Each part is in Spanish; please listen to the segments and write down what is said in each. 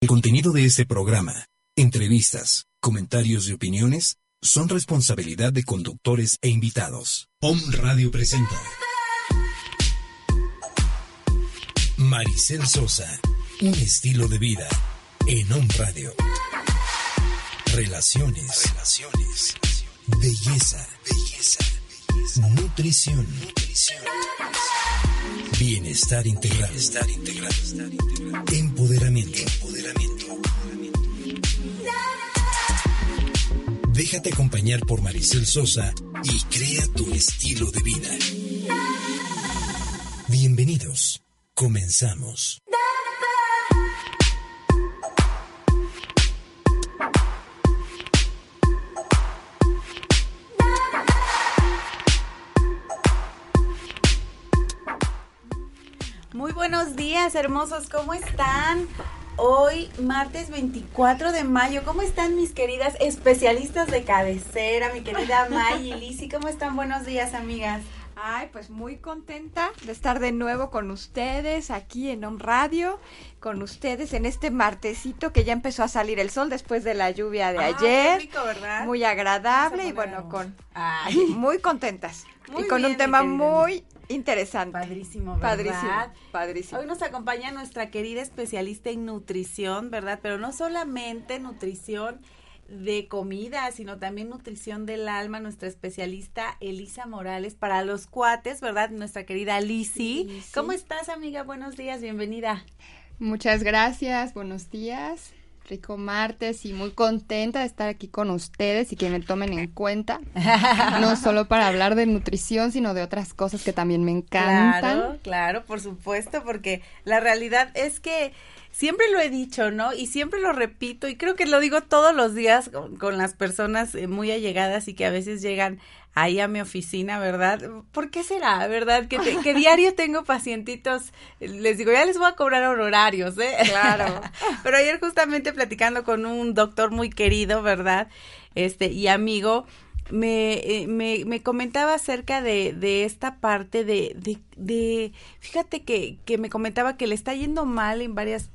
El contenido de este programa, entrevistas, comentarios y opiniones son responsabilidad de conductores e invitados. POM Radio presenta Maricel Sosa, un estilo de vida en OM Radio. Relaciones, relaciones, belleza, belleza, nutrición, nutrición. Bienestar integral, bienestar integral, empoderamiento, empoderamiento. Déjate acompañar por Maricel Sosa y crea tu estilo de vida. Bienvenidos. Comenzamos. Buenos días, hermosos, ¿cómo están? Hoy, martes 24 de mayo, ¿cómo están mis queridas especialistas de cabecera? Mi querida May y Lizzy, ¿cómo están? Buenos días, amigas. Ay, pues muy contenta de estar de nuevo con ustedes aquí en On Radio, con ustedes en este martesito que ya empezó a salir el sol después de la lluvia de Ah, ayer. qué rico, ¿verdad? Muy agradable y bueno, con Ay, muy contentas Muy y con bien, un tema muy interesante. padrísimo, ¿verdad? Padrísimo, padrísimo. Hoy nos acompaña nuestra querida especialista en nutrición, ¿verdad? Pero no solamente nutrición de comida, sino también nutrición del alma, nuestra especialista Elisa Morales para los cuates, ¿verdad? Nuestra querida Lisi. Lisi. ¿Cómo estás, amiga? Buenos días, bienvenida. Muchas gracias, buenos días. Rico martes y muy contenta de estar aquí con ustedes y que me tomen en cuenta, no solo para hablar de nutrición, sino de otras cosas que también me encantan. Claro, claro, por supuesto, porque la realidad es que siempre lo he dicho, ¿no? Y siempre lo repito y creo que lo digo todos los días con, con las personas eh, muy allegadas y que a veces llegan ahí a mi oficina, ¿verdad? ¿Por qué será, verdad? Que, te- que diario tengo pacientitos, les digo, ya les voy a cobrar honorarios, ¿eh? Claro. Pero ayer justamente platicando con un doctor muy querido, ¿verdad? Este, y amigo, me, eh, me, me comentaba acerca de, de esta parte de, de, de fíjate que, que me comentaba que le está yendo mal en varias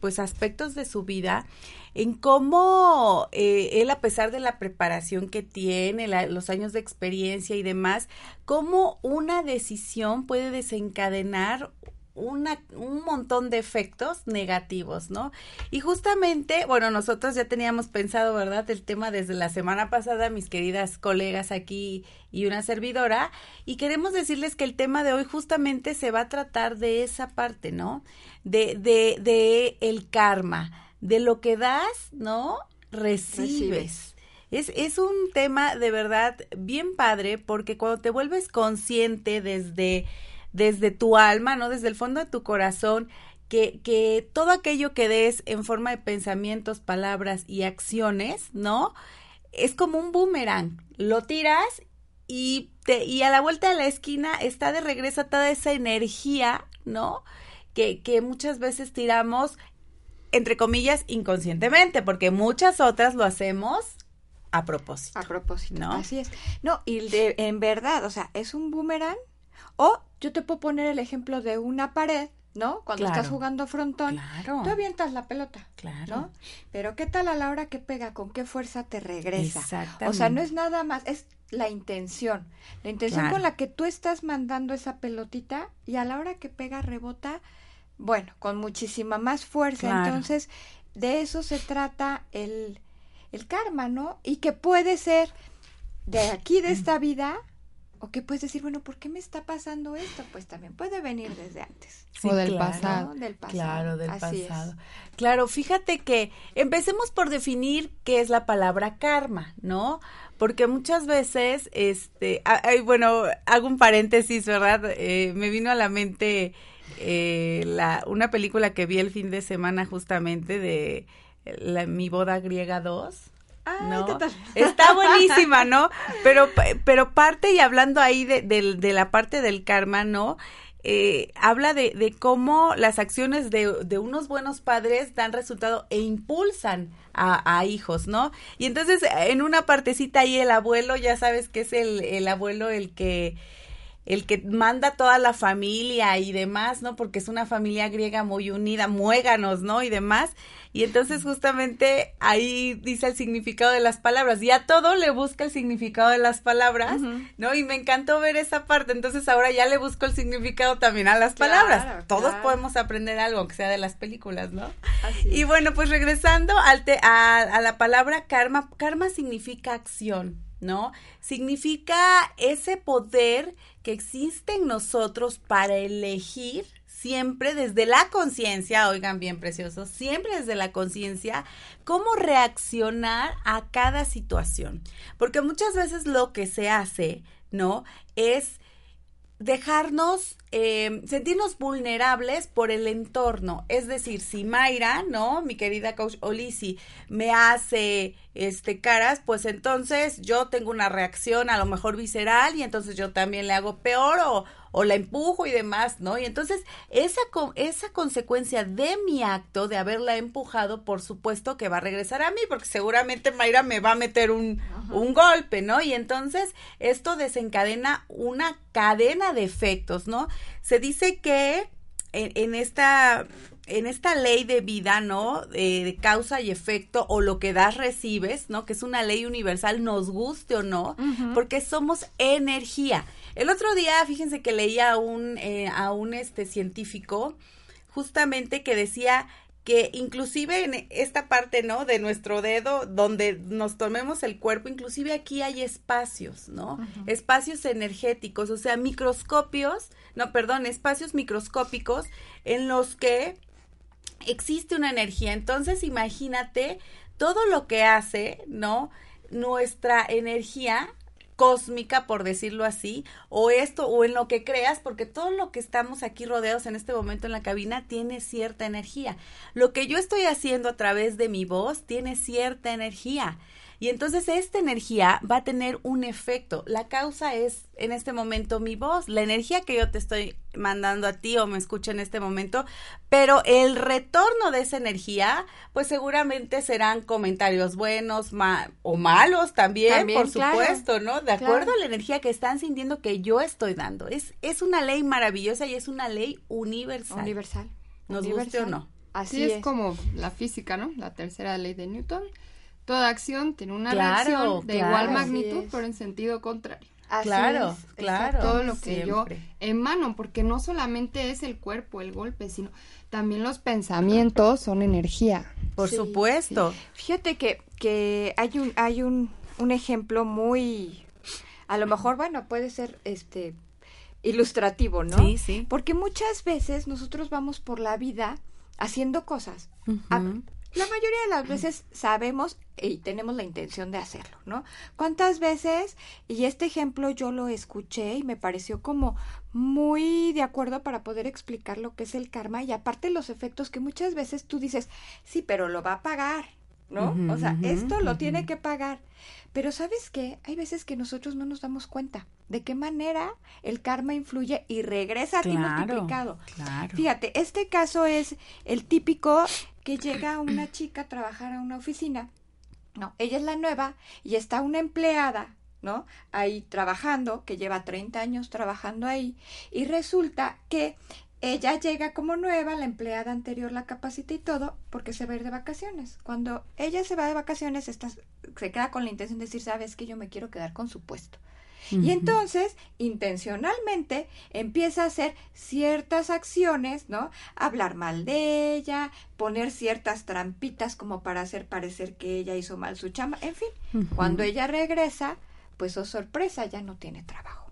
pues aspectos de su vida en cómo eh, él a pesar de la preparación que tiene la- los años de experiencia y demás cómo una decisión puede desencadenar una, un montón de efectos negativos, ¿no? Y justamente, bueno, nosotros ya teníamos pensado, ¿verdad? El tema desde la semana pasada, mis queridas colegas aquí y una servidora, y queremos decirles que el tema de hoy justamente se va a tratar de esa parte, ¿no? De, de, de el karma, de lo que das, ¿no? Recibes. Recibes. Es, es un tema de verdad bien padre porque cuando te vuelves consciente desde, desde tu alma, ¿no? Desde el fondo de tu corazón, que, que todo aquello que des en forma de pensamientos, palabras y acciones, ¿no? Es como un boomerang. Lo tiras y, te, y a la vuelta de la esquina está de regreso toda esa energía, ¿no? Que, que muchas veces tiramos, entre comillas, inconscientemente, porque muchas otras lo hacemos a propósito. A propósito, ¿No? así es. No, y de- en verdad, o sea, es un boomerang o yo te puedo poner el ejemplo de una pared, ¿no? Cuando Claro. estás jugando frontón, Claro. tú avientas la pelota, Claro. ¿no? Pero ¿qué tal a la hora que pega? ¿Con qué fuerza te regresa? Exactamente. O sea, no es nada más, es la intención. La intención Claro. con la que tú estás mandando esa pelotita y a la hora que pega rebota, bueno, con muchísima más fuerza. Entonces, de eso se trata el, el karma, ¿no? Y que puede ser de aquí, de esta vida, o que puedes decir, bueno, ¿por qué me está pasando esto? Pues también puede venir desde antes. O del claro. pasado. ¿no? Del pasado. Claro, del Así es. pasado. Claro, fíjate que empecemos por definir qué es la palabra karma, ¿no? Porque muchas veces, este, ay, bueno, hago un paréntesis, ¿verdad? Eh, me vino a la mente eh, la, una película que vi el fin de semana justamente de mi boda griega 2. ¿No? Está buenísima, ¿no? Pero, pero parte y hablando ahí de, de la parte del karma, ¿no? Eh, habla de, de, cómo las acciones de, de, unos buenos padres dan resultado e impulsan a, a, hijos, ¿no? Y entonces en una partecita ahí el abuelo, ya sabes que es el, el abuelo el que el que manda toda la familia y demás, ¿no? Porque es una familia griega muy unida, muéganos, ¿no? Y demás. Y entonces justamente ahí dice el significado de las palabras. Y a todo le busca el significado de las palabras, ¿no? Y me encantó ver esa parte. Entonces ahora ya le busco el significado también a las palabras. Todos podemos aprender algo, aunque sea de las películas, ¿no? y bueno, pues regresando al a, a la palabra karma, karma significa acción. ¿No? Significa ese poder que existe en nosotros para elegir siempre desde la conciencia, oigan bien preciosos, siempre desde la conciencia, cómo reaccionar a cada situación. Porque muchas veces lo que se hace, ¿no? Es dejarnos, eh, sentirnos vulnerables por el entorno. Es decir, si Mayra, ¿no? Mi querida coach Olisi, me hace este caras, pues entonces yo tengo una reacción a lo mejor visceral y entonces yo también le hago peor o, o la empujo y demás, ¿no? Y entonces esa, esa consecuencia de mi acto de haberla empujado, por supuesto que va a regresar a mí, porque seguramente Mayra me va a meter un, un golpe, ¿no? Y entonces esto desencadena una cadena de efectos, ¿no? Se dice que en, en esta en esta ley de vida, ¿no? de causa y efecto, o lo que das recibes, ¿no? Que es una ley universal, nos guste o no, porque somos energía. El otro día, fíjense que leía a un, eh, a un este, científico, justamente que decía que inclusive en esta parte, ¿no? De nuestro dedo, donde nos tomemos el cuerpo, inclusive aquí hay espacios, ¿no? Espacios energéticos, o sea, microscopios, no, perdón, espacios microscópicos en los que existe una energía. Entonces, imagínate todo lo que hace, ¿no? Nuestra energía cósmica, por decirlo así, o esto, o en lo que creas, porque todo lo que estamos aquí rodeados en este momento en la cabina tiene cierta energía. Lo que yo estoy haciendo a través de mi voz tiene cierta energía. Y entonces esta energía va a tener un efecto. La causa es en este momento mi voz, la energía que yo te estoy mandando a ti o me escucha en este momento, pero el retorno de esa energía, pues seguramente serán comentarios buenos o malos también, por supuesto, ¿no? De acuerdo a la energía que están sintiendo que yo estoy dando. Es, es una ley maravillosa y es una ley universal. Universal. Nos guste o no. Así es como la física, ¿no? La tercera ley de Newton Toda acción tiene una reacción de igual magnitud, pero en sentido contrario. claro, claro. Todo lo que yo emano, porque no solamente es el cuerpo, el golpe, sino también los pensamientos son energía. Por supuesto. Fíjate que, que hay un, hay un, un ejemplo muy, a lo mejor, bueno, puede ser este ilustrativo, ¿no? Sí, sí. Porque muchas veces nosotros vamos por la vida haciendo cosas. La mayoría de las veces sabemos y tenemos la intención de hacerlo, ¿no? ¿Cuántas veces? Y este ejemplo yo lo escuché y me pareció como muy de acuerdo para poder explicar lo que es el karma y aparte los efectos que muchas veces tú dices, sí, pero lo va a pagar, ¿no? o sea, esto lo tiene que pagar. Pero ¿sabes qué? Hay veces que nosotros no nos damos cuenta de qué manera el karma influye y regresa a ti multiplicado. Claro. Fíjate, este caso es el típico que llega una chica a trabajar a una oficina. No, ella es la nueva y está una empleada, ¿no? Ahí trabajando, que lleva 30 años trabajando ahí, y resulta que ella llega como nueva, la empleada anterior la capacita y todo, porque se va a ir de vacaciones. Cuando ella se va de vacaciones, está, se queda con la intención de decir, sabes que yo me quiero quedar con su puesto. Y entonces, intencionalmente, empieza a hacer ciertas acciones, ¿no? Hablar mal de ella, poner ciertas trampitas como para hacer parecer que ella hizo mal su chama. En fin, cuando ella regresa, pues oh sorpresa, ya no tiene trabajo,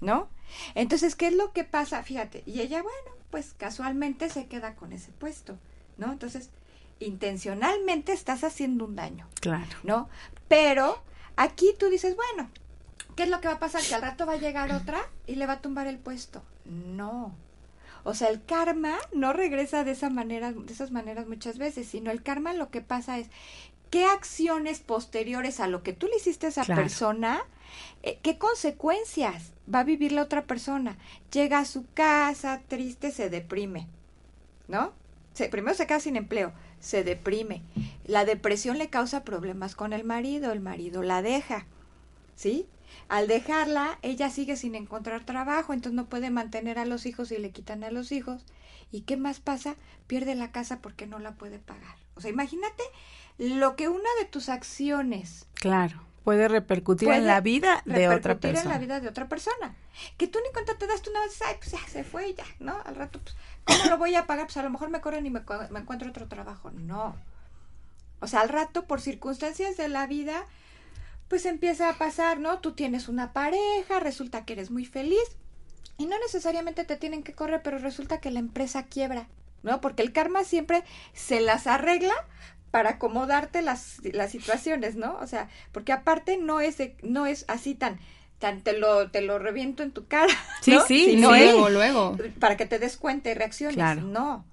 ¿no? Entonces, ¿qué es lo que pasa? Fíjate, y ella, bueno, pues casualmente se queda con ese puesto, ¿no? Entonces, intencionalmente estás haciendo un daño. Claro. ¿No? Pero aquí tú dices, bueno, ¿qué es lo que va a pasar? Que al rato va a llegar otra y le va a tumbar el puesto. No. O sea, el karma no regresa de esa manera, de esas maneras muchas veces, sino el karma lo que pasa es qué acciones posteriores a lo que tú le hiciste a esa persona, eh, qué consecuencias va a vivir la otra persona. Llega a su casa triste, se deprime, ¿no? Se, primero se queda sin empleo, se deprime. La depresión le causa problemas con el marido, el marido la deja, ¿sí? Al dejarla, ella sigue sin encontrar trabajo, entonces no puede mantener a los hijos y le quitan a los hijos. ¿Y qué más pasa? Pierde la casa porque no la puede pagar. O sea, imagínate lo que una de tus acciones. Claro. Puede repercutir en la vida de otra persona. en la vida de otra persona. Que tú ni cuenta te das, tú una vez, ay, pues ya se fue ya, ¿no? Al rato, pues, ¿cómo lo voy a pagar? Pues a lo mejor me corren y me, me encuentro otro trabajo. No. O sea, al rato, por circunstancias de la vida, pues empieza a pasar, ¿no? Tú tienes una pareja, resulta que eres muy feliz y no necesariamente te tienen que correr, pero resulta que la empresa quiebra, ¿no? Porque el karma siempre se las arregla para acomodarte las, las situaciones, ¿no? O sea, porque aparte no es no es así tan tan te lo te lo reviento en tu cara, Sí, sí, no luego, luego. Para que te des cuenta y reacciones, no.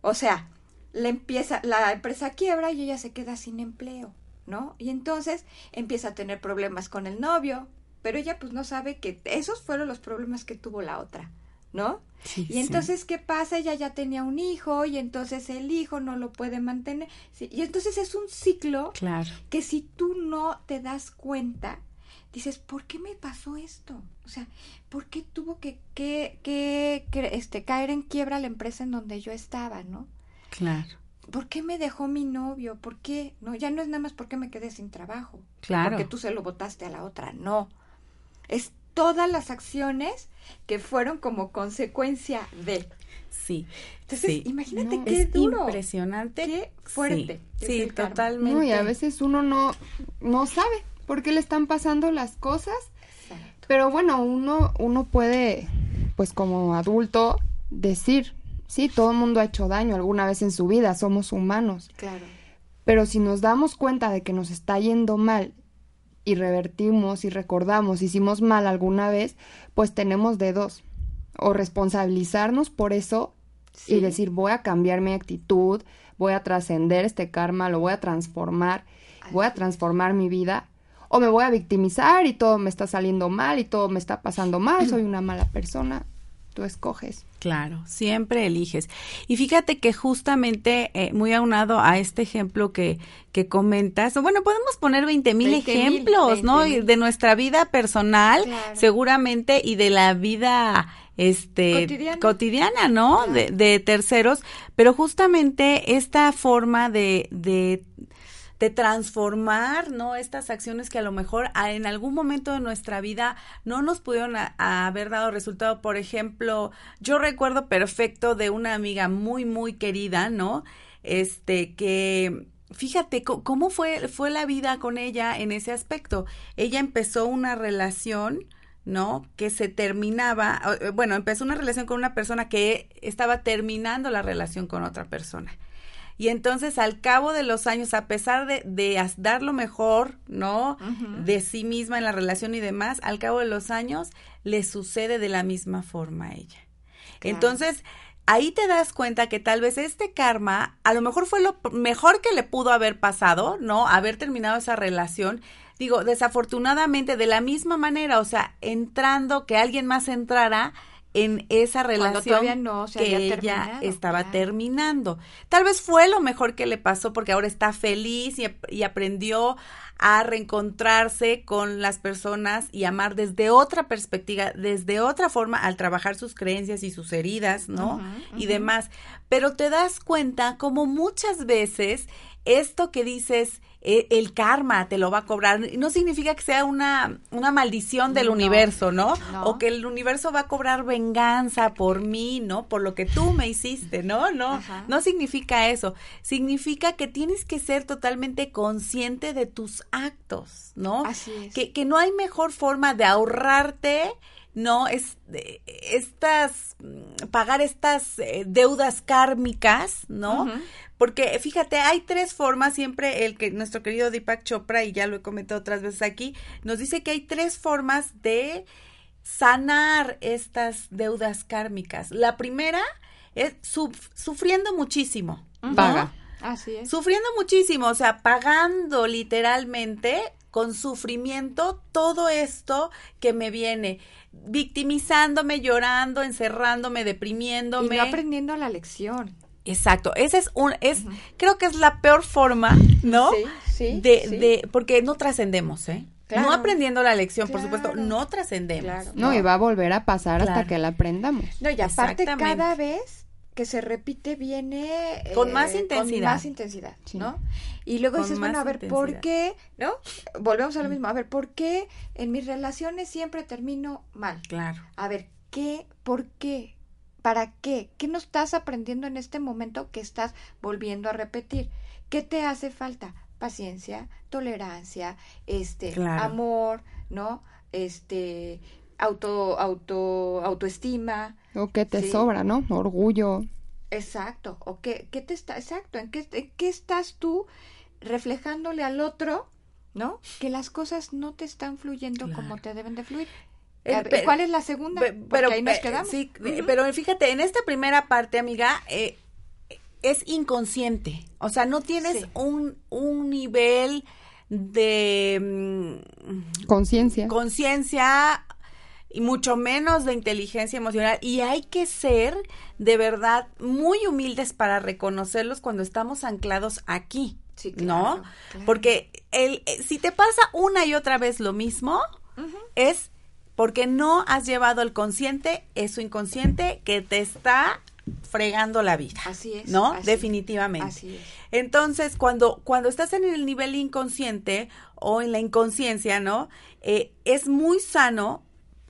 O sea, le empieza la empresa quiebra y ella se queda sin empleo. ¿No? Y entonces empieza a tener problemas con el novio, pero ella pues no sabe que esos fueron los problemas que tuvo la otra, ¿no? y entonces, ¿qué pasa? Ella ya tenía un hijo y entonces el hijo no lo puede mantener. y entonces es un ciclo claro. que si tú no te das cuenta, dices, ¿por qué me pasó esto? O sea, ¿por qué tuvo que, que, que, que este, caer en quiebra la empresa en donde yo estaba, ¿no? Claro. ¿Por qué me dejó mi novio? ¿Por qué? No, ya no es nada más porque me quedé sin trabajo. Claro. Porque tú se lo votaste a la otra. No. Es todas las acciones que fueron como consecuencia de. Sí. Entonces, imagínate qué duro. Impresionante. Qué fuerte. Sí, totalmente. No, y a veces uno no, no sabe por qué le están pasando las cosas. Pero bueno, uno, uno puede, pues como adulto, decir, Sí, todo el mundo ha hecho daño alguna vez en su vida, somos humanos. Claro. Pero si nos damos cuenta de que nos está yendo mal y revertimos y recordamos, hicimos mal alguna vez, pues tenemos dedos. O responsabilizarnos por eso y decir, voy a cambiar mi actitud, voy a trascender este karma, lo voy a transformar, voy a transformar mi vida. O me voy a victimizar y todo me está saliendo mal y todo me está pasando mal, soy una mala persona. Tú escoges. Claro, siempre eliges. Y fíjate que justamente eh, muy aunado a este ejemplo que, que comentas, bueno, podemos poner 20 mil ejemplos, ¿no? De nuestra vida personal, seguramente, y de la vida este cotidiana, ¿no? De, de, terceros, pero justamente esta forma de, de de transformar, ¿no? Estas acciones que a lo mejor en algún momento de nuestra vida no nos pudieron haber dado resultado. Por ejemplo, yo recuerdo perfecto de una amiga muy, muy querida, ¿no? Este, que fíjate cómo fue, fue la vida con ella en ese aspecto. Ella empezó una relación, ¿no? Que se terminaba, bueno, empezó una relación con una persona que estaba terminando la relación con otra persona. Y entonces al cabo de los años, a pesar de, de dar lo mejor, ¿no? De sí misma en la relación y demás, al cabo de los años le sucede de la misma forma a ella. Entonces, ahí te das cuenta que tal vez este karma a lo mejor fue lo mejor que le pudo haber pasado, ¿no? Haber terminado esa relación. Digo, desafortunadamente de la misma manera, o sea, entrando, que alguien más entrara, en esa relación no que ella estaba terminando. Tal vez fue lo mejor que le pasó porque ahora está feliz y, aprendió a reencontrarse con las personas y amar desde otra perspectiva, desde otra forma al trabajar sus creencias y sus heridas, ¿no? Y demás. Pero te das cuenta como muchas veces esto que dices, el karma te lo va a cobrar. No significa que sea una, una maldición del universo, ¿no? O que el universo va a cobrar venganza por mí, ¿no? Por lo que tú me hiciste, ¿no? No, no significa eso. Significa que tienes que ser totalmente consciente de tus actos, ¿no? Así es. Que, que no hay mejor forma de ahorrarte ¿no? Es, estas, pagar estas eh, deudas kármicas, ¿no? Porque fíjate, hay tres formas, siempre el que nuestro querido Deepak Chopra, y ya lo he comentado otras veces aquí, nos dice que hay tres formas de sanar estas deudas kármicas. La primera es sufriendo muchísimo. Paga. Así es. Sufriendo muchísimo, o sea, pagando literalmente con sufrimiento todo esto que me viene, victimizándome, llorando, encerrándome, deprimiéndome. Y no aprendiendo la lección. Exacto, ese es un, es, creo que es la peor forma, ¿no? Sí, sí. De, de, porque no trascendemos, ¿eh? No aprendiendo la lección, por supuesto, no trascendemos. no, y va a volver a pasar hasta que la aprendamos. No, y aparte cada vez que se repite viene con más eh, intensidad. Con más intensidad, ¿no? Y luego dices, bueno, a ver, ¿por qué? ¿No? Volvemos a lo mismo. A ver, ¿por qué en mis relaciones siempre termino mal? Claro. A ver, ¿qué? ¿Por qué? ¿Para qué? ¿Qué no estás aprendiendo en este momento que estás volviendo a repetir? ¿Qué te hace falta? Paciencia, tolerancia, este, amor, ¿no? Este, auto, auto, autoestima. O que te sobra, ¿no? Orgullo. Exacto. O qué, qué te está, exacto. ¿En qué, en qué estás tú reflejándole al otro, ¿no? Que las cosas no te están fluyendo como te deben de fluir. ¿Cuál es la segunda? Pero, ahí nos quedamos. Sí, pero fíjate, en esta primera parte, amiga, eh, es inconsciente. O sea, no tienes un, un nivel de mm, conciencia. Conciencia y mucho menos de inteligencia emocional. Y hay que ser de verdad muy humildes para reconocerlos cuando estamos anclados aquí. ¿No? Porque el, eh, si te pasa una y otra vez lo mismo, es porque no has llevado al consciente eso inconsciente que te está fregando la vida. Así es. ¿No? Definitivamente. Así es. Entonces, cuando, cuando estás en el nivel inconsciente o en la inconsciencia, ¿no? Eh, es muy sano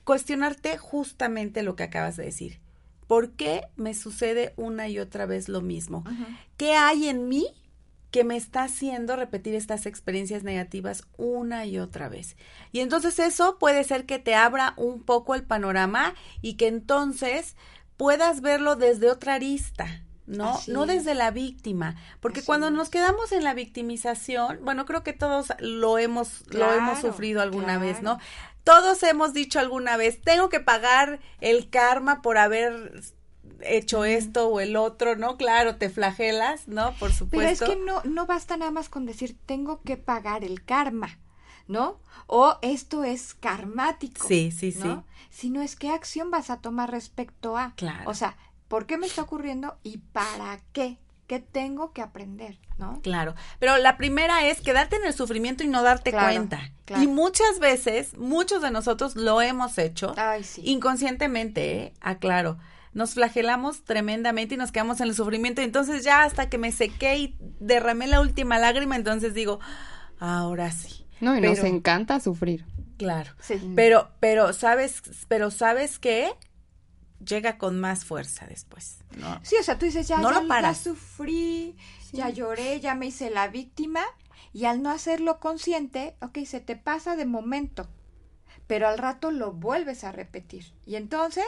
cuestionarte justamente lo que acabas de decir. ¿Por qué me sucede una y otra vez lo mismo? ¿Qué hay en mí que me está haciendo repetir estas experiencias negativas una y otra vez? Y entonces eso puede ser que te abra un poco el panorama y que entonces puedas verlo desde otra arista. ¿no? no desde la víctima, porque cuando nos quedamos en la victimización, bueno, creo que todos lo hemos lo hemos sufrido alguna vez, ¿no? Todos hemos dicho alguna vez, tengo que pagar el karma por haber hecho esto o el otro, ¿no? Claro, te flagelas, ¿no? Por supuesto. Pero es que no, no basta nada más con decir, tengo que pagar el karma, ¿no? O esto es karmático. Sí, sí, sí. Sino es qué acción vas a tomar respecto a. Claro. O sea, ¿por qué me está ocurriendo y para qué? ¿Qué tengo que aprender? ¿No? Claro. Pero la primera es quedarte en el sufrimiento y no darte cuenta. Y muchas veces, muchos de nosotros lo hemos hecho inconscientemente, ¿eh? aclaro. Nos flagelamos tremendamente y nos quedamos en el sufrimiento. Entonces ya hasta que me sequé y derramé la última lágrima, entonces digo, ahora sí. No, y nos encanta sufrir. Claro. Sí. Pero, pero, ¿sabes, pero sabes qué? Llega con más fuerza después. ¿no? Sí, o sea, tú dices, ya, ya, sufrí, ya lloré, ya me hice la víctima, y al no hacerlo consciente, ok, se te pasa de momento, pero al rato lo vuelves a repetir. Y entonces,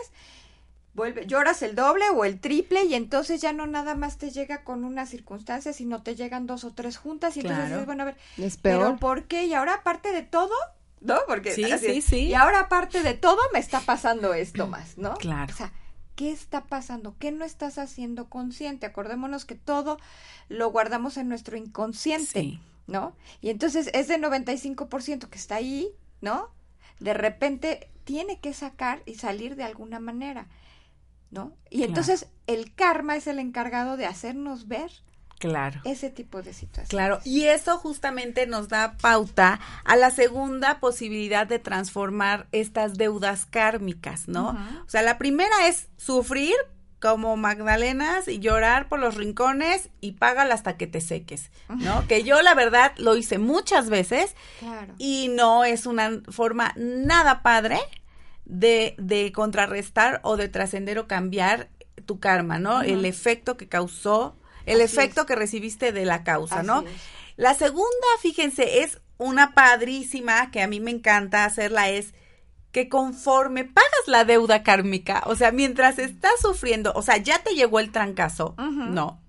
vuelve, lloras el doble o el triple, y entonces ya no nada más te llega con una circunstancia, sino te llegan dos o tres juntas, y entonces dices, bueno, a ver, es peor. ¿pero por qué? Y ahora, aparte de todo, ¿no? Porque sí, sí, sí. Y ahora aparte de todo me está pasando esto más, ¿no? Claro. O sea, ¿qué está pasando? ¿Qué no estás haciendo consciente? Acordémonos que todo lo guardamos en nuestro inconsciente, ¿no? Y entonces ese 95% que está ahí, ¿no? De repente tiene que sacar y salir de alguna manera, ¿no? Y entonces el karma es el encargado de hacernos ver Claro. Ese tipo de situaciones. Claro, y eso justamente nos da pauta a la segunda posibilidad de transformar estas deudas kármicas, ¿no? O sea, la primera es sufrir como Magdalenas y llorar por los rincones y págala hasta que te seques, ¿no? Que yo la verdad lo hice muchas veces claro. y no es una forma nada padre de, de contrarrestar o de trascender o cambiar tu karma, ¿no? El efecto que causó el efecto que recibiste de la causa, ¿no? La segunda, fíjense, es una padrísima que a mí me encanta hacerla, es que conforme pagas la deuda kármica, o sea, mientras estás sufriendo, o sea, ya te llegó el trancazo, no,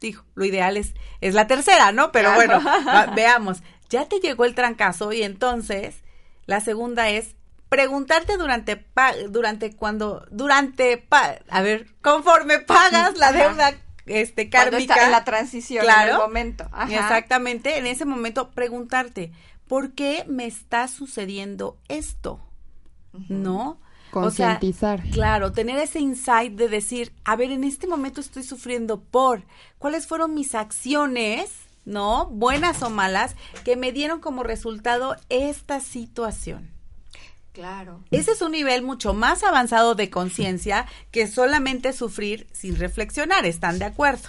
dijo, lo ideal es, es la tercera, ¿no? Pero bueno, veamos, ya te llegó el trancazo y entonces la segunda es preguntarte durante durante cuando durante a ver conforme pagas la deuda este kármica en la transición claro, en el momento. Exactamente en ese momento preguntarte por qué me está sucediendo esto no concientizar. claro tener ese insight de decir a ver en este momento estoy sufriendo por cuáles fueron mis acciones no buenas o malas que me dieron como resultado esta situación Claro. Ese es un nivel mucho más avanzado de conciencia que solamente sufrir sin reflexionar. ¿Están de acuerdo?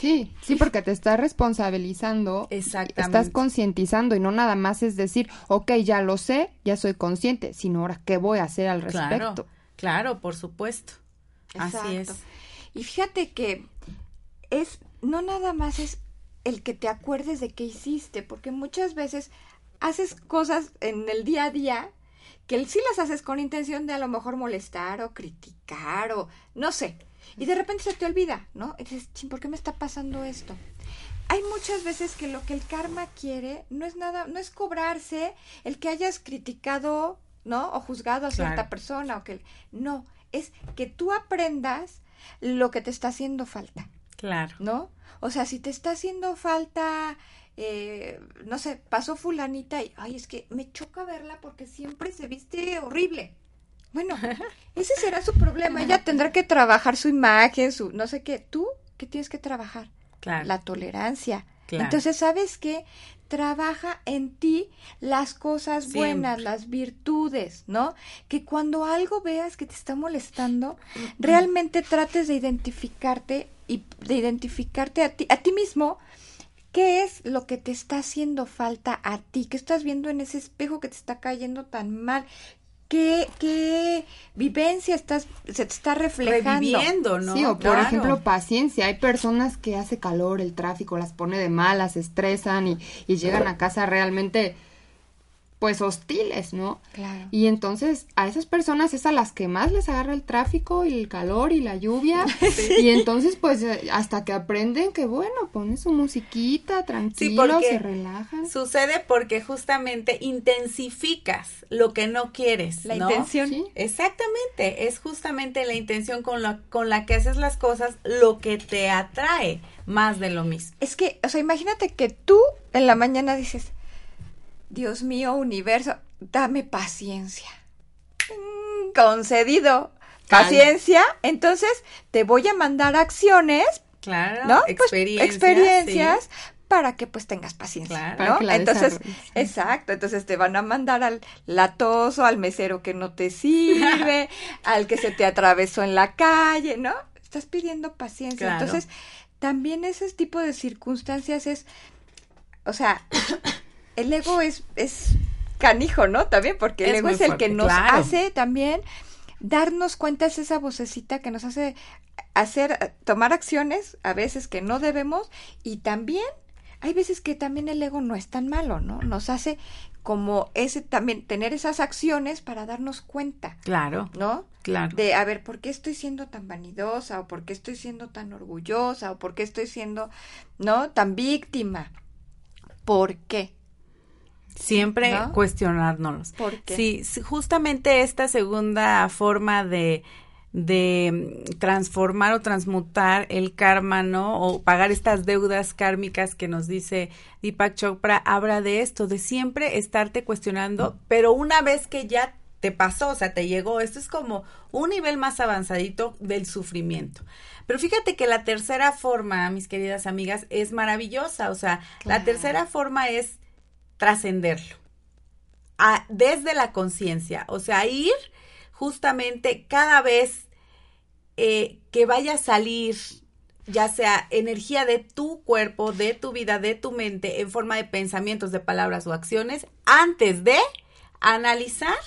Sí, sí, porque te estás responsabilizando, Exactamente. estás concientizando y no nada más es decir, ok, ya lo sé, ya soy consciente, sino ahora qué voy a hacer al respecto. Claro, claro por supuesto. Así es. Y fíjate que es, no nada más es el que te acuerdes de qué hiciste, porque muchas veces haces cosas en el día a día que sí las haces con intención de a lo mejor molestar o criticar o no sé. Y de repente se te olvida, ¿no? Y dices, ¿por qué me está pasando esto? Hay muchas veces que lo que el karma quiere no es nada, no es cobrarse el que hayas criticado, ¿no? O juzgado a cierta persona o que no, es que tú aprendas lo que te está haciendo falta. Claro. ¿No? O sea, si te está haciendo falta eh, no sé, pasó fulanita y, ay, es que me choca verla porque siempre se viste horrible. Bueno, ese será su problema. Ella tendrá que trabajar su imagen, su no sé qué. ¿Tú qué tienes que trabajar? Claro. La tolerancia. Entonces, ¿sabes qué? Trabaja en ti las cosas buenas, las virtudes, ¿no? Que cuando algo veas que te está molestando, realmente trates de identificarte y de identificarte a ti, a ti mismo ¿Qué es lo que te está haciendo falta a ti? ¿Qué estás viendo en ese espejo que te está cayendo tan mal? ¿Qué, qué vivencia estás, se te está reflejando? ¿no? Sí, o por ejemplo, paciencia. Hay personas que hace calor, el tráfico las pone de malas, se estresan y, y llegan a casa realmente pues hostiles, ¿no? Claro. Y entonces a esas personas es a las que más les agarra el tráfico y el calor y la lluvia. Y entonces pues eh, hasta que aprenden que bueno, ponen su musiquita, tranquilo, se relajan. Sucede porque justamente intensificas lo que no quieres, La intención. Exactamente, es justamente la intención con la, con la que haces las cosas lo que te atrae más de lo mismo. Es que, o sea, imagínate que tú en la mañana dices, Dios mío, universo, dame paciencia. Concedido. Paciencia. Entonces, te voy a mandar acciones. Claro. ¿no? Pues, experiencias. experiencias para que pues tengas paciencia, ¿no? Entonces, exacto, entonces te van a mandar al latoso, al mesero que no te sirve, al que se te atravesó en la calle, ¿no? Estás pidiendo paciencia. Entonces, también ese tipo de circunstancias es, o sea, el ego es, es canijo, ¿no? También, porque el ego es el que nos hace también darnos cuenta, es esa vocecita que nos hace hacer, tomar acciones a veces que no debemos y también hay veces que también el ego no es tan malo, ¿no? Nos hace como ese también tener esas acciones para darnos cuenta. Claro. ¿No? Claro. De a ver, ¿por qué estoy siendo tan vanidosa o por qué estoy siendo tan orgullosa o por qué estoy siendo, ¿no? tan víctima? ¿Por qué? Siempre cuestionárnoslos. ¿Por qué? Sí, justamente esta segunda forma de, de transformar o transmutar el karma, ¿no? O pagar estas deudas kármicas que nos dice Deepak Chopra, habla de esto, de siempre estarte cuestionando, pero una vez que ya te pasó, o sea, te llegó, esto es como un nivel más avanzadito del sufrimiento. Pero fíjate que la tercera forma, mis queridas amigas, es maravillosa, o sea, la tercera forma es trascenderlo. desde la conciencia, o sea, ir justamente cada vez eh, que vaya a salir, ya sea energía de tu cuerpo, de tu vida, de tu mente, en forma de pensamientos, de palabras o acciones, antes de analizar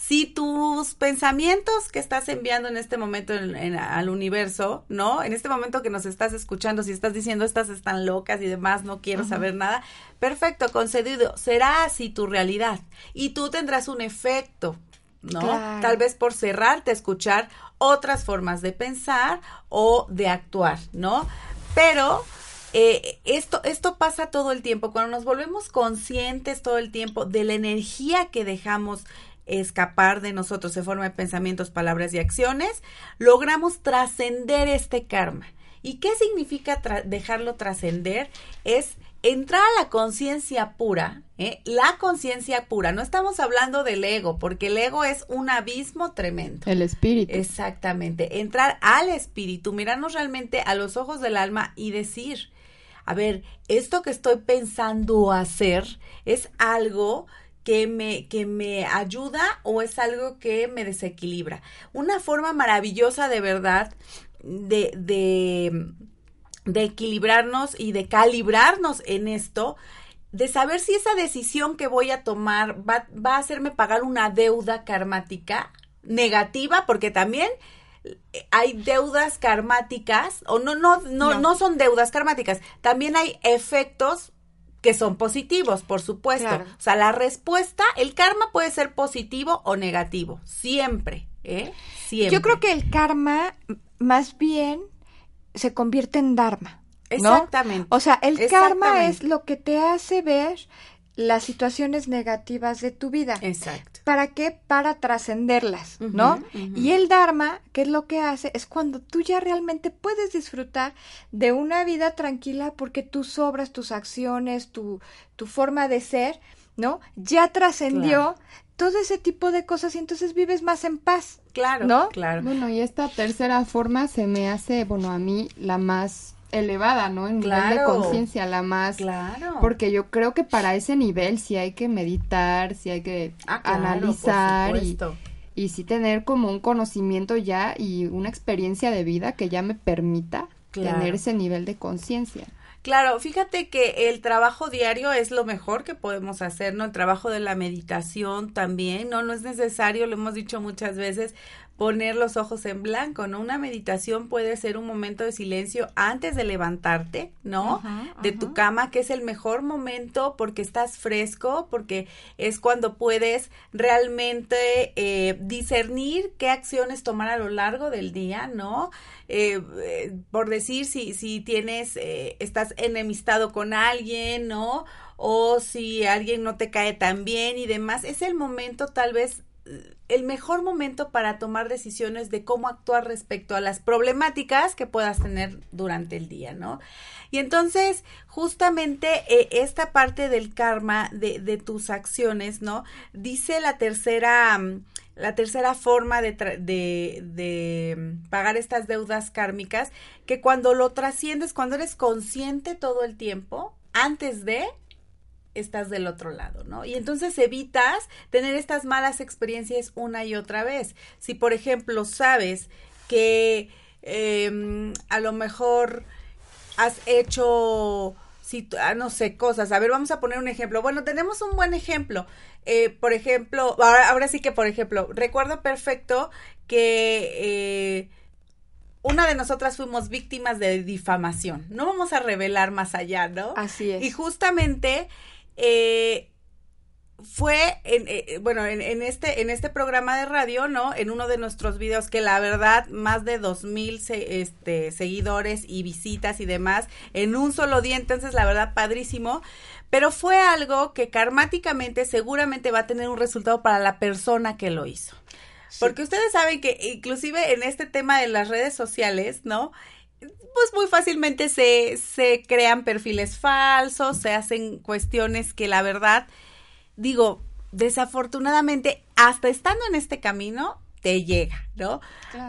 si tus pensamientos que estás enviando en este momento al universo, ¿no? En este momento que nos estás escuchando, si estás diciendo estas están locas y demás, no quiero saber nada, perfecto, concedido, será así tu realidad y tú tendrás un efecto, ¿no? Tal vez por cerrarte a escuchar otras formas de pensar o de actuar, ¿no? Pero eh, esto, esto pasa todo el tiempo, cuando nos volvemos conscientes todo el tiempo de la energía que dejamos escapar de nosotros en forma de pensamientos, palabras y acciones, logramos trascender este karma. ¿Y qué significa dejarlo trascender? Es entrar a la conciencia pura, ¿eh? la conciencia pura. No estamos hablando del ego, porque el ego es un abismo tremendo. El espíritu. Exactamente. Entrar al espíritu, mirarnos realmente a los ojos del alma y decir, a ver, esto que estoy pensando hacer es algo que me, que me ayuda o es algo que me desequilibra. Una forma maravillosa de verdad de, de, de equilibrarnos y de calibrarnos en esto, de saber si esa decisión que voy a tomar va, va a hacerme pagar una deuda karmática negativa, porque también hay deudas karmáticas, o no, no, no, no, son deudas karmáticas, también hay efectos que son positivos, por supuesto. O sea, la respuesta, el karma puede ser positivo o negativo, siempre, ¿eh? Siempre. Yo creo que el karma más bien se convierte en dharma. Exactamente. O sea, el karma es lo que te hace ver las situaciones negativas de tu vida. Exacto. ¿Para qué? Para trascenderlas, ¿no? Y el Dharma, ¿qué es lo que hace? Es cuando tú ya realmente puedes disfrutar de una vida tranquila porque tus obras, tus acciones, tu, tu forma de ser, ¿no? Ya trascendió todo ese tipo de cosas y entonces vives más en paz. Claro, ¿no? Claro. Bueno, y esta tercera forma se me hace, bueno, a mí la más elevada, ¿no? En nivel de conciencia, la más. Claro. Porque yo creo que para ese nivel sí hay que meditar, sí hay que ah, analizar y, y sí tener como un conocimiento ya y una experiencia de vida que ya me permita tener ese nivel de conciencia. Claro, fíjate que el trabajo diario es lo mejor que podemos hacer, ¿no? El trabajo de la meditación también, ¿no? No es necesario, lo hemos dicho muchas veces, poner los ojos en blanco, ¿no? Una meditación puede ser un momento de silencio antes de levantarte, ¿no? De tu cama, que es el mejor momento porque estás fresco, porque es cuando puedes realmente eh, discernir qué acciones tomar a lo largo del día, ¿no? Eh, eh, por decir, si, si tienes, estás enemistado con alguien, ¿no? O si alguien no te cae tan bien y demás, es el momento tal vez el mejor momento para tomar decisiones de cómo actuar respecto a las problemáticas que puedas tener durante el día, ¿no? Y entonces, justamente eh, esta parte del karma de, tus acciones, ¿no? Dice la tercera, mm, la tercera forma de mm, pagar estas deudas kármicas, que cuando lo trasciendes, cuando eres consciente todo el tiempo, antes de, estás del otro lado, ¿no? Y entonces evitas tener estas malas experiencias una y otra vez. Si, por ejemplo, sabes que em, a lo mejor has hecho, si, ah, no sé, cosas. A ver, vamos a poner un ejemplo. Bueno, tenemos un buen ejemplo. Eh, por ejemplo, ahora, ahora, sí que, por ejemplo, recuerdo perfecto que... Eh, una de nosotras fuimos víctimas de difamación. No vamos a revelar más allá, ¿no? Así es. Y justamente eh, fue en, eh, bueno en, este en este programa de radio no en uno de nuestros videos que la verdad más de dos mil este seguidores y visitas y demás en un solo día entonces la verdad padrísimo. Pero fue algo que karmáticamente seguramente va a tener un resultado para la persona que lo hizo. Porque ustedes saben que inclusive en este tema de las redes sociales no pues muy fácilmente se, se crean perfiles falsos, se hacen cuestiones que la verdad, digo, desafortunadamente, hasta estando en este camino, te llega, ¿no?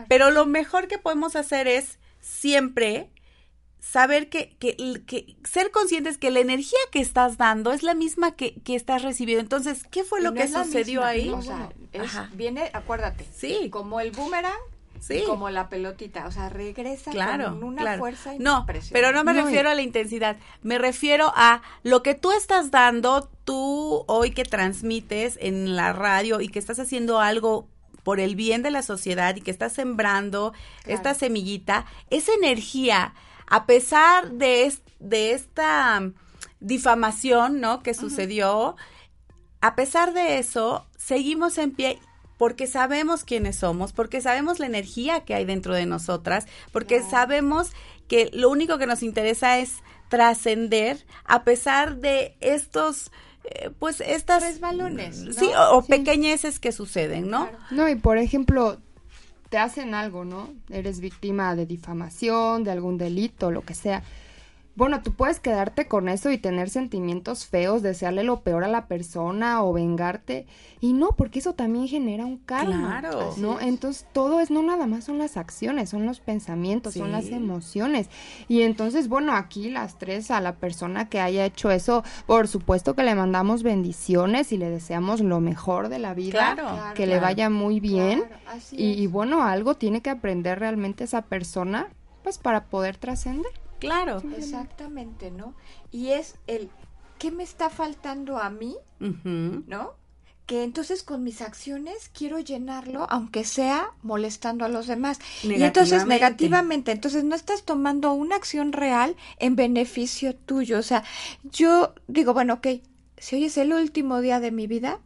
Pero lo mejor que podemos hacer es siempre saber que, que, que, ser conscientes que la energía que estás dando es la misma que, que estás recibiendo. Entonces, ¿qué fue lo que sucedió ahí? O sea, viene, acuérdate, sí. como el boomerang Sí. Como la pelotita, o sea, regresa con una fuerza No, pero no me refiero a la intensidad, me refiero a lo que tú estás dando, tú hoy que transmites en la radio y que estás haciendo algo por el bien de la sociedad y que estás sembrando esta semillita, esa energía, a pesar de, de esta difamación, ¿no? Que sucedió, a pesar de eso, seguimos en pie porque sabemos quiénes somos, porque sabemos la energía que hay dentro de nosotras, porque sabemos que lo único que nos interesa es trascender a pesar de estos eh, pues estas Resbalones, ¿no? sí o, o Sí. pequeñeces que suceden no Claro. No, y por ejemplo, te hacen algo, ¿no? Eres víctima de difamación, de algún delito, lo que sea. Bueno, tú puedes quedarte con eso y tener sentimientos feos, desearle lo peor a la persona o vengarte. Y no, porque eso también genera un karma. Claro. ¿No? Entonces todo es, no nada más son las acciones, son los pensamientos, son las emociones. Y entonces, bueno, aquí las tres, a la persona que haya hecho eso, por supuesto que le mandamos bendiciones y le deseamos lo mejor de la vida. Claro, Claro, que le vaya muy bien. Claro, Y, y bueno, algo tiene que aprender realmente esa persona, pues para poder trascender. Claro Exactamente, ¿no? Y es el, ¿qué me está faltando a mí? ¿No? Que entonces con mis acciones quiero llenarlo, aunque sea molestando a los demás. Y entonces Negativamente. negativamente, entonces no estás tomando una acción real en beneficio tuyo. O sea, yo digo, bueno, ok, si hoy es el último día de mi vida,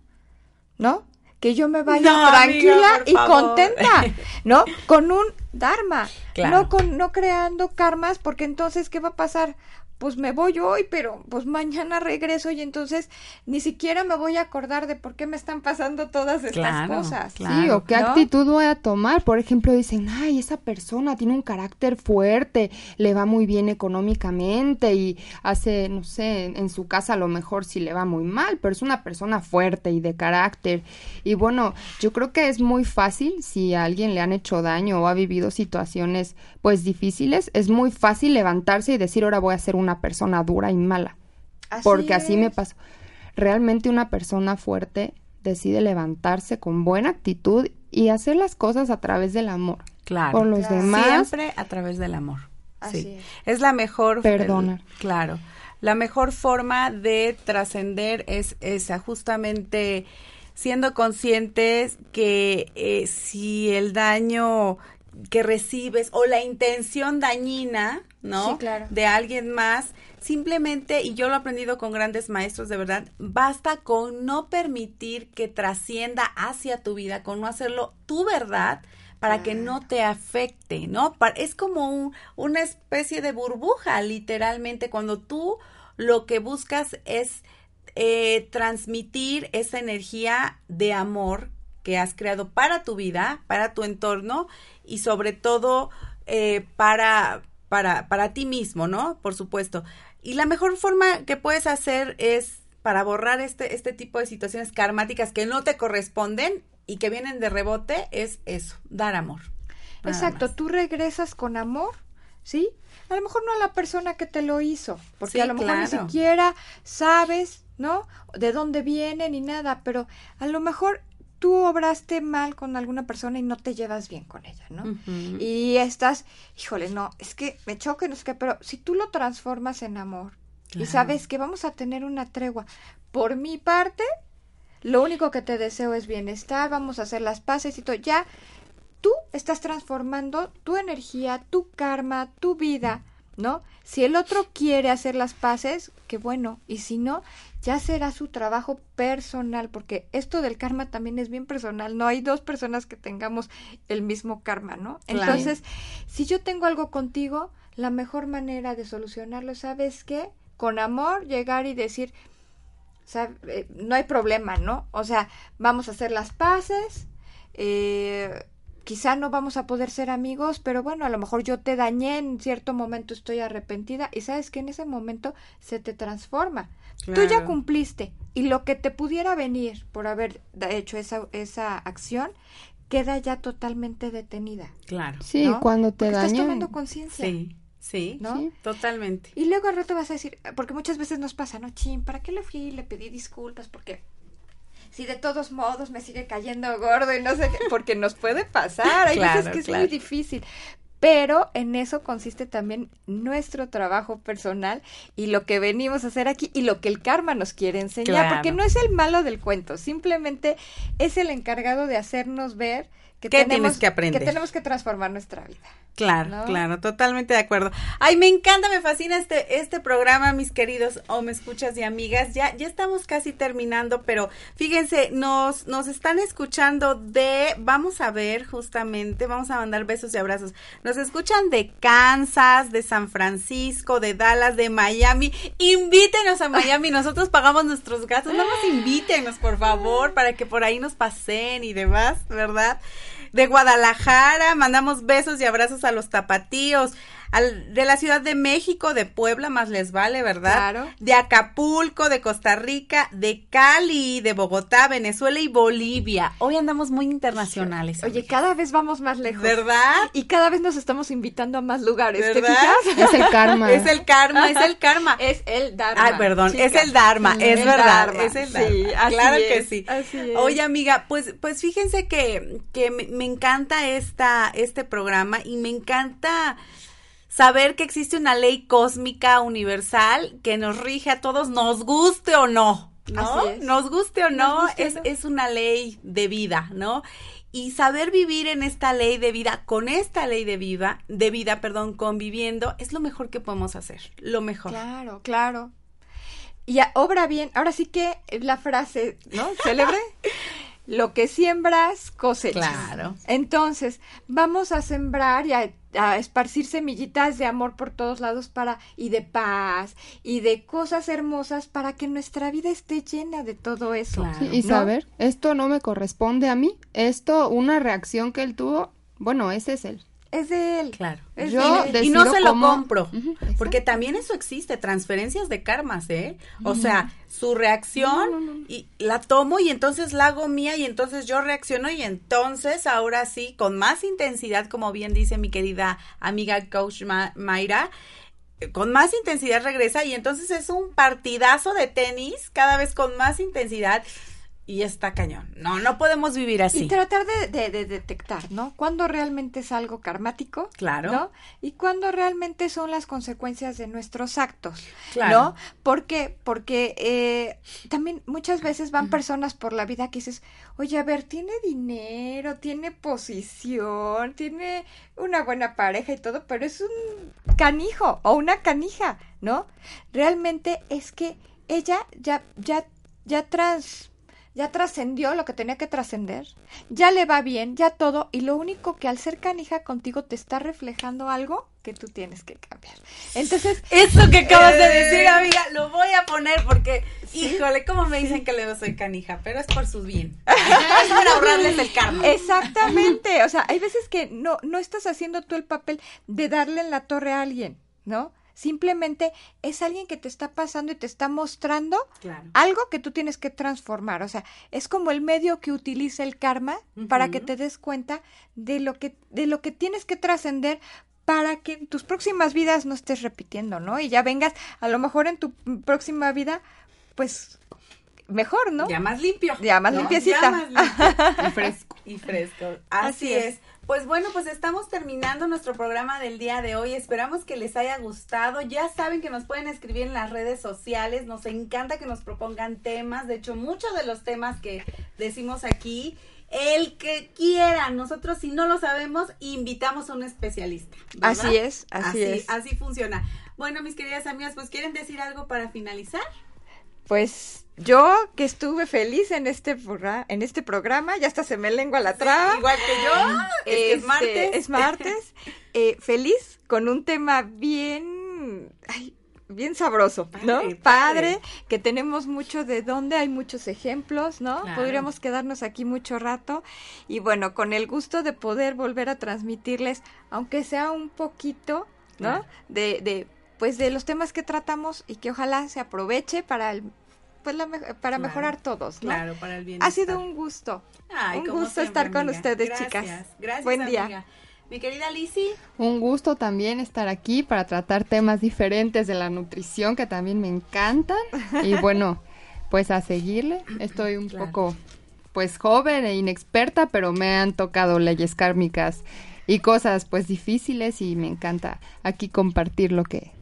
¿no? Que yo me vaya No, tranquila amiga, y favor. contenta, ¿no? Con un dharma, Claro. no con no creando karmas, porque entonces ¿qué va a pasar? Pues me voy hoy, pero pues mañana regreso y entonces ni siquiera me voy a acordar de por qué me están pasando todas estas Claro, cosas. claro. sí, o qué ¿no? actitud voy a tomar. Por ejemplo, dicen, ay, esa persona tiene un carácter fuerte, le va muy bien económicamente y hace, no sé, en, en su casa a lo mejor sí le va muy mal, pero es una persona fuerte y de carácter. Y bueno, yo creo que es muy fácil si a alguien le han hecho daño o ha vivido situaciones pues difíciles, es muy fácil levantarse y decir, ahora voy a ser una persona dura y mala. porque así me pasó. Realmente una persona fuerte decide levantarse con buena actitud y hacer las cosas a través del amor. claro Por los Claro. demás, siempre a través del amor Así sí es. es la mejor Perdonar. el- claro la mejor forma de trascender es esa justamente siendo conscientes que eh, si el daño que recibes o la intención dañina, ¿no? Sí, claro. De alguien más, simplemente, y yo lo he aprendido con grandes maestros de verdad, basta con no permitir que trascienda hacia tu vida, con no hacerlo tu verdad para que no te afecte, ¿no? Es como un- una especie de burbuja, literalmente, cuando tú lo que buscas es eh, transmitir esa energía de amor que has creado para tu vida, para tu entorno y sobre todo eh, para, para, para ti mismo, ¿no? Por supuesto. Y la mejor forma que puedes hacer es para borrar este, este tipo de situaciones karmáticas que no te corresponden y que vienen de rebote, es eso, dar amor. Exacto, más. tú regresas con amor, ¿sí? A lo mejor no a la persona que te lo hizo, porque Sí, a lo mejor ni siquiera sabes, ¿no? De dónde viene ni nada, pero a lo mejor tú obraste mal con alguna persona y no te llevas bien con ella, ¿no? Y estás, híjole, no, es que me choca, no sé qué, pero si tú lo transformas en amor y sabes que vamos a tener una tregua, por mi parte, lo único que te deseo es bienestar, vamos a hacer las paces y todo, ya tú estás transformando tu energía, tu karma, tu vida, ¿no? Si el otro quiere hacer las paces, qué bueno, y si no, ya será su trabajo personal, porque esto del karma también es bien personal, no hay dos personas que tengamos el mismo karma, ¿no? Claro. Entonces, si yo tengo algo contigo, la mejor manera de solucionarlo, ¿sabes qué? Con amor, llegar y decir, eh, no hay problema, ¿no? O sea, vamos a hacer las paces, eh, quizá no vamos a poder ser amigos, pero bueno, a lo mejor yo te dañé, en cierto momento estoy arrepentida y sabes que en ese momento se te transforma. Tú ya cumpliste y lo que te pudiera venir por haber hecho esa, esa acción queda ya totalmente detenida. Claro. sí, ¿no? cuando te Porque estás dañan. tomando conciencia. Sí, sí, ¿no? Sí. totalmente. Y luego al rato vas a decir, porque muchas veces nos pasa, ¿no? Chin, ¿para qué le fui y le pedí disculpas? Porque si de todos modos me sigue cayendo gordo y no sé qué, porque nos puede pasar, hay veces Claro, que es muy difícil. Pero en eso consiste también nuestro trabajo personal y lo que venimos a hacer aquí y lo que el karma nos quiere enseñar, Claro. porque no es el malo del cuento, simplemente es el encargado de hacernos ver que ¿Qué tenemos tienes que aprender? Que tenemos que transformar nuestra vida. Claro, ¿no? claro, totalmente de acuerdo. Ay, me encanta, me fascina este, este programa, mis queridos o me escuchas y amigas. Ya, ya estamos casi terminando, pero fíjense, nos, nos están escuchando de, vamos a ver justamente, vamos a mandar besos y abrazos. Nos escuchan de Kansas, de San Francisco, de Dallas, de Miami. Invítenos a Miami, nosotros pagamos nuestros gastos. Nada más invítenos, por favor, para que por ahí nos pasen y demás, ¿verdad? De Guadalajara, mandamos besos y abrazos a los tapatíos, al, de la Ciudad de México, de Puebla, más les vale, ¿verdad? Claro. De Acapulco, de Costa Rica, de Cali, de Bogotá, Venezuela y Bolivia. Hoy andamos muy internacionales. Oye, cada vez vamos más lejos. ¿verdad? Y cada vez nos estamos invitando a más lugares. ¿Te ¿Verdad? fijas? Es el karma. Es el karma, es el karma. Es el Dharma. Ay, perdón, chica. es el Dharma, es el verdad, Dharma, es el sí, Dharma. así claro que es, sí. así es. Oye, amiga, pues, pues fíjense que, que me, me encanta esta, este programa y me encanta saber que existe una ley cósmica universal que nos rige a todos, nos guste o no. ¿no? Nos guste o no, o es, no. es una ley de vida, ¿no? Y saber vivir en esta ley de vida, con esta ley de vida, de vida, perdón, conviviendo, es lo mejor que podemos hacer, lo mejor. Claro, claro. Y a- obra bien, ahora sí que la frase, ¿no? Célebre. Lo que siembras, cosechas. Claro. Entonces, vamos a sembrar y a, a esparcir semillitas de amor por todos lados para, y de paz, y de cosas hermosas para que nuestra vida esté llena de todo eso. Claro. Sí, y ¿no? saber, esto no me corresponde a mí, esto, una reacción que él tuvo, bueno, ese es él. Es de él. Claro. Es Yo de él. y no se lo compro, porque también eso existe, transferencias de karmas, ¿eh? O sea, su reacción y la tomo y entonces la hago mía y entonces yo reacciono y entonces ahora sí, con más intensidad, como bien dice mi querida amiga coach Ma- Mayra, eh, con más intensidad regresa y entonces es un partidazo de tenis cada vez con más intensidad y está cañón. No, no podemos vivir así. Y tratar de, de- de detectar, ¿no? Cuándo realmente es algo karmático, Claro. ¿no? Y cuándo realmente son las consecuencias de nuestros actos, Claro. ¿no? ¿Por qué? Porque eh, también muchas veces van personas por la vida que dices, oye, a ver, tiene dinero, tiene posición, tiene una buena pareja y todo, pero es un canijo o una canija, ¿no? Realmente es que ella ya, ya, ya tras ya trascendió lo que tenía que trascender, ya le va bien, ya todo, y lo único que al ser canija contigo te está reflejando algo que tú tienes que cambiar. Entonces, Eso que acabas de Eh. decir, amiga, lo voy a poner porque, híjole, ¿cómo me dicen que le soy canija? Pero es por su bien. Es para ahorrarles el karma. exactamente, o sea, hay veces que no, no estás haciendo tú el papel de darle en la torre a alguien, ¿no? Simplemente es alguien que te está pasando y te está mostrando Claro. algo que tú tienes que transformar. O sea, es como el medio que utiliza el karma para que te des cuenta de lo que, de lo que tienes que trascender para que en tus próximas vidas no estés repitiendo, ¿no? Y ya vengas, a lo mejor en tu próxima vida, pues, mejor, ¿no? Ya más limpio. Ya más ¿no? limpiecita. Ya más limpio. Y fresco. y fresco. Así, Así es. es. Pues bueno, pues estamos terminando nuestro programa del día de hoy. Esperamos que les haya gustado. Ya saben que nos pueden escribir en las redes sociales. Nos encanta que nos propongan temas. De hecho, muchos de los temas que decimos aquí, el que quieran. Nosotros, si no lo sabemos, invitamos a un especialista. ¿verdad? Así es, así es. Así funciona. Bueno, mis queridas amigas, pues ¿quieren decir algo para finalizar? Pues yo que estuve feliz en este, programa, en este programa, ya hasta se me lengua la traba. Igual que yo. Es que es Este, martes. Es martes. Eh, feliz con un tema bien, ay, bien sabroso, ¿no? Padre, padre. Padre, que tenemos mucho de dónde, hay muchos ejemplos, ¿no? Claro. Podríamos quedarnos aquí mucho rato y bueno, con el gusto de poder volver a transmitirles, aunque sea un poquito, ¿no? Claro. De, de, pues de los temas que tratamos y que ojalá se aproveche para el, pues la me- para Claro. mejorar todos, ¿no? Claro, para el bien. Ha sido un gusto. Ay, un gusto siempre, estar con amiga. ustedes, Gracias, chicas. Gracias, Buen día. amiga. Mi querida Lizzy. Un gusto también estar aquí para tratar temas diferentes de la nutrición que también me encantan. Y bueno, pues a seguirle. Estoy un Claro. poco pues joven e inexperta, pero me han tocado leyes kármicas y cosas pues difíciles y me encanta aquí compartir lo que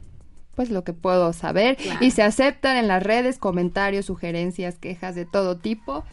pues lo que puedo saber Claro. y se aceptan en las redes comentarios, sugerencias, quejas de todo tipo.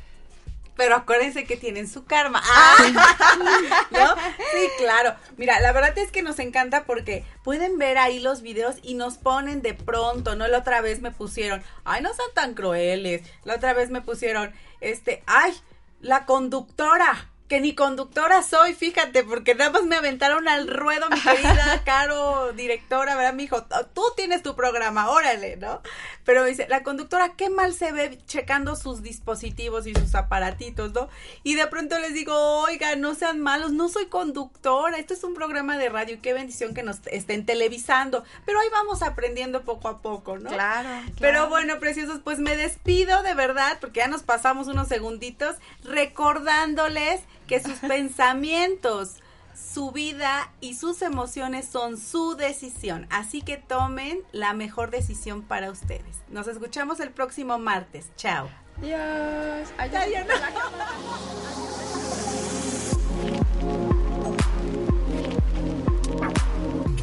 pero acuérdense que tienen su karma. Ah, ¿No? Sí, claro. Mira, la verdad es que nos encanta porque pueden ver ahí los videos y nos ponen de pronto, ¿no? La otra vez me pusieron, ay, no son tan crueles. La otra vez me pusieron, este, ay, la conductora que ni conductora soy, fíjate, porque nada más me aventaron al ruedo, mi querida Caro, directora, ¿verdad? Me dijo, tú tienes tu programa, órale, ¿no? Pero dice, la conductora, qué mal se ve checando sus dispositivos y sus aparatitos, ¿no? Y de pronto les digo, oiga, no sean malos, no soy conductora, esto es un programa de radio y qué bendición que nos estén televisando, pero ahí vamos aprendiendo poco a poco, ¿no? Claro. Pero bueno, preciosos, pues me despido de verdad, porque ya nos pasamos unos segunditos recordándoles que sus pensamientos, su vida y sus emociones son su decisión. Así que tomen la mejor decisión para ustedes. Nos escuchamos el próximo martes. Chao. Adiós. Adiós.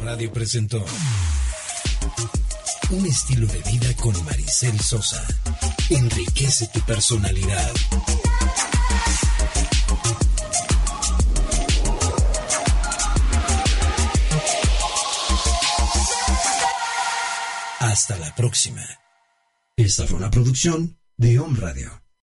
Radio presentó Un estilo de vida con Maricel Sosa. Enriquece tu personalidad. Hasta la próxima. Esta fue una producción de Home Radio.